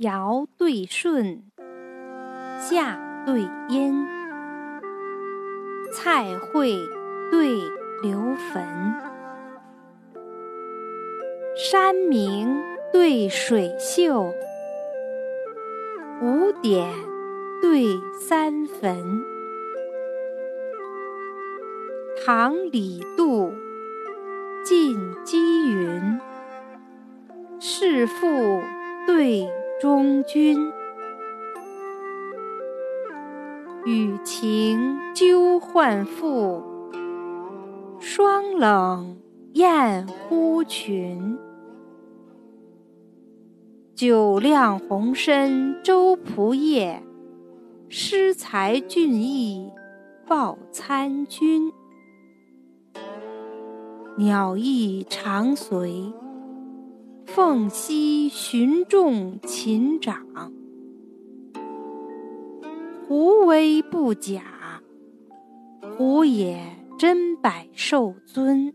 尧对舜，夏对殷，蔡会对刘坟，山明对水秀，五点对三坟，唐李杜晋姬云，世父对忠君，与情纠患妇，霜冷艳忽群。酒酿红参周仆射，诗才俊逸报参军。鸟翼常随。凤兮寻众禽长，狐威不假，狐也真百兽尊。